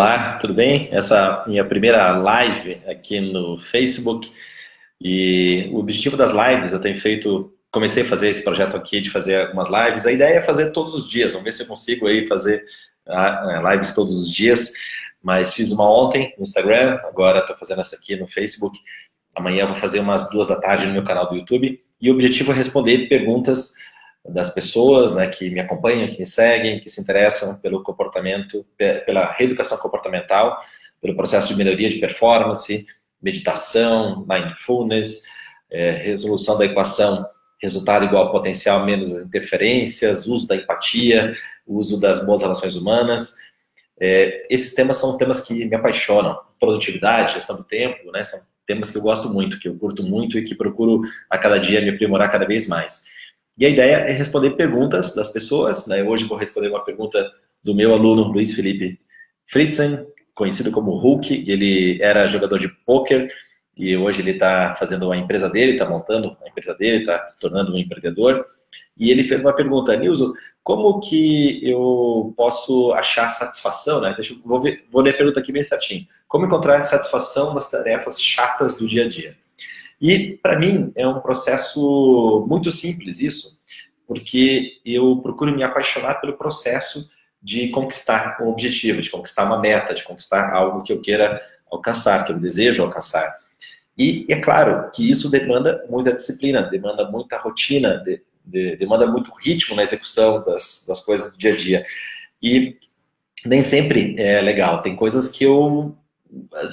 Olá, tudo bem? Essa é minha primeira live aqui no Facebook. E o objetivo das lives eu tenho feito, comecei a fazer esse projeto aqui de fazer algumas lives, a ideia é fazer todos os dias, vamos ver se eu consigo aí fazer ah, é, lives todos os dias, mas fiz uma ontem no Instagram, agora estou fazendo essa aqui no Facebook, amanhã vou fazer umas duas da tarde no meu canal do YouTube. E o objetivo é responder perguntas das pessoas né, que me acompanham, que me seguem, que se interessam pelo comportamento, pela reeducação comportamental, pelo processo de melhoria de performance, meditação, mindfulness, é, resolução da equação resultado igual ao potencial menos interferências, uso da empatia, uso das boas relações humanas. É, esses temas são temas que me apaixonam. Produtividade, gestão do tempo, né, são temas que eu gosto muito, que eu curto muito e que procuro a cada dia me aprimorar cada vez mais. E a ideia é responder perguntas das pessoas. Né? Hoje vou responder uma pergunta do meu aluno Luiz Felipe Fritzen, conhecido como Hulk. Ele era jogador de pôquer e hoje ele está fazendo a empresa dele, está montando a empresa dele, está se tornando um empreendedor. E ele fez uma pergunta, Nilson, como que eu posso achar satisfação, né? Deixa vou, ver, vou ler a pergunta aqui bem certinho. Como encontrar satisfação nas tarefas chatas do dia a dia? E, para mim, é um processo muito simples isso, porque eu procuro me apaixonar pelo processo de conquistar um objetivo, de conquistar uma meta, de conquistar algo que eu queira alcançar, que eu desejo alcançar. E é claro que isso demanda muita disciplina, demanda muita rotina, de, de, demanda muito ritmo na execução das, das coisas do dia a dia. E nem sempre é legal. Tem coisas que eu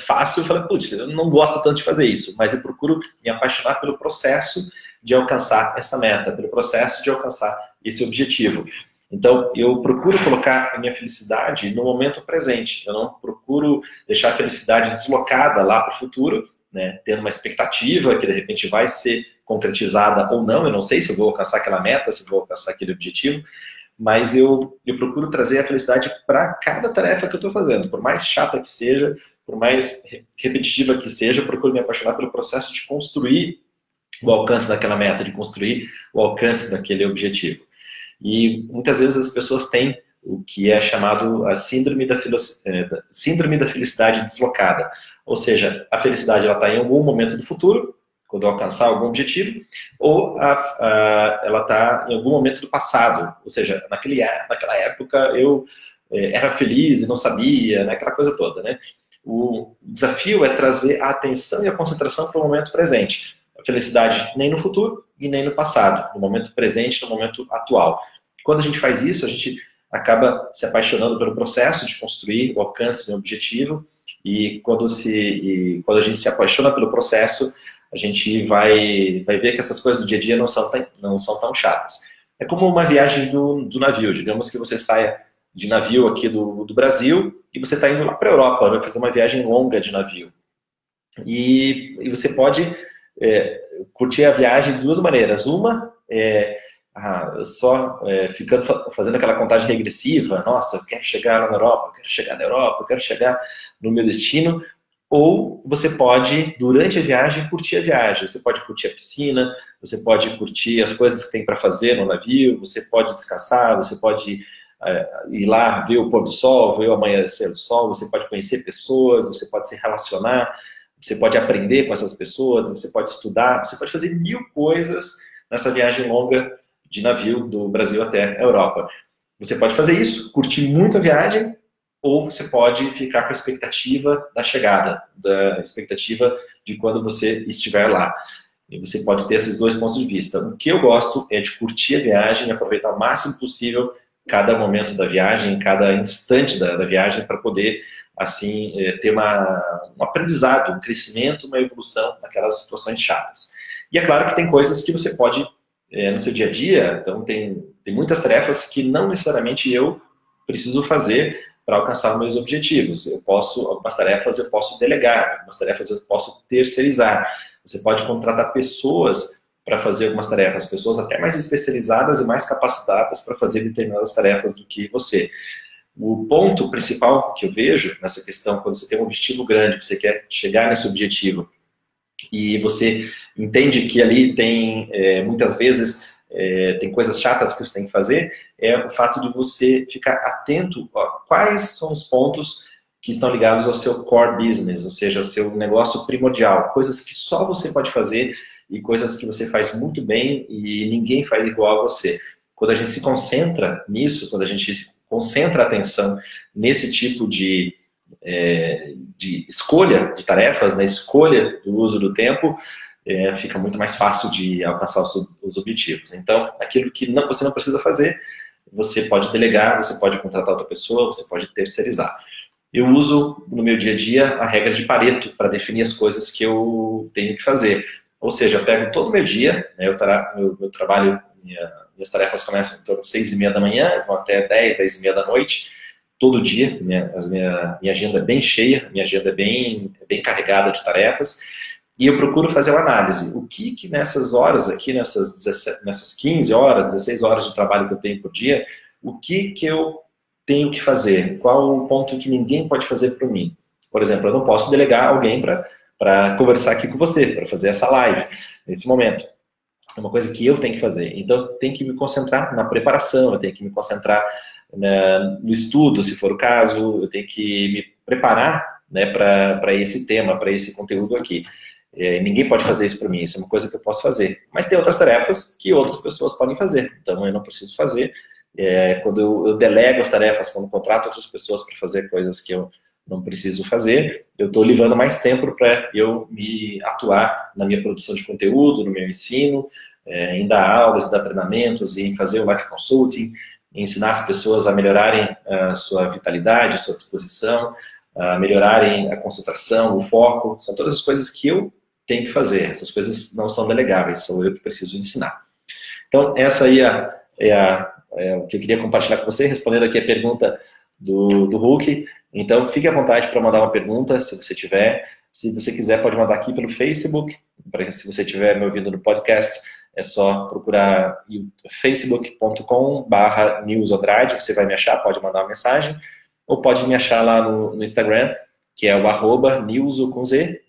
fácil, eu falei, putz, eu não gosto tanto de fazer isso, mas eu procuro me apaixonar pelo processo de alcançar essa meta, pelo processo de alcançar esse objetivo. Então, eu procuro colocar a minha felicidade no momento presente. Eu não procuro deixar a felicidade deslocada lá para o futuro, né, tendo uma expectativa que de repente vai ser concretizada ou não. Eu não sei se eu vou alcançar aquela meta, se vou alcançar aquele objetivo, mas eu, eu procuro trazer a felicidade para cada tarefa que eu estou fazendo, por mais chata que seja, por mais repetitiva que seja, eu procuro me apaixonar pelo processo de construir o alcance daquela meta, de construir o alcance daquele objetivo. E muitas vezes as pessoas têm o que é chamado a síndrome da, é, síndrome da felicidade deslocada. Ou seja, a felicidade está em algum momento do futuro, quando alcançar algum objetivo, ou a, a, ela está em algum momento do passado. Ou seja, naquele, naquela época eu é, era feliz e não sabia, né, aquela coisa toda. Né? O desafio é trazer a atenção e a concentração para o momento presente. A felicidade nem no futuro e nem no passado, no momento presente, no momento atual. Quando a gente faz isso, a gente acaba se apaixonando pelo processo de construir o alcance do objetivo e quando, se, e quando a gente se apaixona pelo processo, a gente vai, vai ver que essas coisas do dia a dia não são, tão, não são tão chatas. É como uma viagem do, do navio, digamos que você saia de navio aqui do, do Brasil e você está indo lá para a Europa, vai fazer uma viagem longa de navio. E, e você pode é, curtir a viagem de duas maneiras. Uma é ah, só é, ficando fazendo aquela contagem regressiva, nossa, eu quero chegar na Europa, eu quero chegar na Europa, eu quero chegar no meu destino. Ou você pode, durante a viagem, curtir a viagem. Você pode curtir a piscina, você pode curtir as coisas que tem para fazer no navio, você pode descansar, você pode ir lá ver o pôr do sol, ver o amanhecer do sol, você pode conhecer pessoas, você pode se relacionar, você pode aprender com essas pessoas, você pode estudar, você pode fazer mil coisas nessa viagem longa de navio do Brasil até a Europa. Você pode fazer isso, curtir muito a viagem, ou você pode ficar com a expectativa da chegada, da expectativa de quando você estiver lá. E você pode ter esses dois pontos de vista. O que eu gosto é de curtir a viagem, aproveitar o máximo possível cada momento da viagem, cada instante da, da viagem, para poder, assim, é, ter uma, um aprendizado, um crescimento, uma evolução naquelas situações chatas. E é claro que tem coisas que você pode, é, no seu dia a dia, então tem, tem muitas tarefas que não necessariamente eu preciso fazer para alcançar meus objetivos. Eu posso, algumas tarefas eu posso delegar, algumas tarefas eu posso terceirizar. Você pode contratar pessoas para fazer algumas tarefas, pessoas até mais especializadas e mais capacitadas para fazer determinadas tarefas do que você. O ponto principal que eu vejo nessa questão, quando você tem um objetivo grande, você quer chegar nesse objetivo, e você entende que ali tem, é, muitas vezes, é, tem coisas chatas que você tem que fazer, é o fato de você ficar atento a quais são os pontos que estão ligados ao seu core business, ou seja, ao seu negócio primordial, coisas que só você pode fazer e coisas que você faz muito bem e ninguém faz igual a você. Quando a gente se concentra nisso, quando a gente concentra a atenção nesse tipo de, é, de escolha de tarefas, na escolha do uso do tempo, é, fica muito mais fácil de alcançar os, os objetivos. Então, aquilo que não, você não precisa fazer, você pode delegar, você pode contratar outra pessoa, você pode terceirizar. Eu uso no meu dia a dia a regra de Pareto para definir as coisas que eu tenho que fazer. Ou seja, eu pego todo meu dia, né, eu tra meu, meu, trabalho, minha, minhas tarefas começam em torno de seis e meia da manhã, vão até dez, dez e meia da noite, todo dia, minha, minha, minha agenda é bem cheia, minha agenda é bem, é bem carregada de tarefas, e eu procuro fazer uma análise. O que, que nessas horas aqui, nessas, 17, nessas 15 horas, 16 horas de trabalho que eu tenho por dia, o que, que eu tenho que fazer? Qual o ponto que ninguém pode fazer por mim? Por exemplo, eu não posso delegar alguém para conversar aqui com você, para fazer essa live, nesse momento. É uma coisa que eu tenho que fazer. Então, eu tenho que me concentrar na preparação, eu tenho que me concentrar né, no estudo, se for o caso, eu tenho que me preparar né, para esse tema, para esse conteúdo aqui. É, ninguém pode fazer isso para mim, isso é uma coisa que eu posso fazer. Mas tem outras tarefas que outras pessoas podem fazer, então eu não preciso fazer. É, quando eu, eu, delego as tarefas, quando contrato outras pessoas para fazer coisas que eu não preciso fazer, eu estou levando mais tempo para eu me atuar na minha produção de conteúdo, no meu ensino, é, em dar aulas, em dar treinamentos, em fazer o life consulting, em ensinar as pessoas a melhorarem a sua vitalidade, a sua disposição, a melhorarem a concentração, o foco, são todas as coisas que eu tem que fazer. Essas coisas não são delegáveis, sou eu que preciso ensinar. Então, essa aí é, é, a, é o que eu queria compartilhar com você, respondendo aqui a pergunta do, do Hulk. Então, fique à vontade para mandar uma pergunta, se você tiver. Se você quiser, pode mandar aqui pelo Facebook. Se você estiver me ouvindo no podcast, é só procurar facebook.com barra newsodrade, você vai me achar, pode mandar uma mensagem. Ou pode me achar lá no, no Instagram, que é o arroba newso com Z,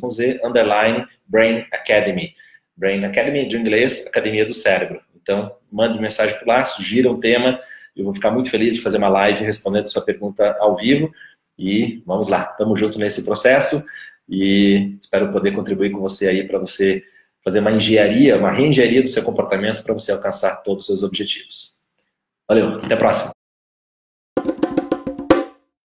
com Z, underline, Brain Academy. Brain Academy, de inglês, Academia do Cérebro. Então, mande mensagem por lá, sugira um tema, eu vou ficar muito feliz de fazer uma live respondendo sua pergunta ao vivo. E vamos lá, estamos juntos nesse processo e espero poder contribuir com você aí para você fazer uma engenharia, uma reengenharia do seu comportamento para você alcançar todos os seus objetivos. Valeu, até a próxima.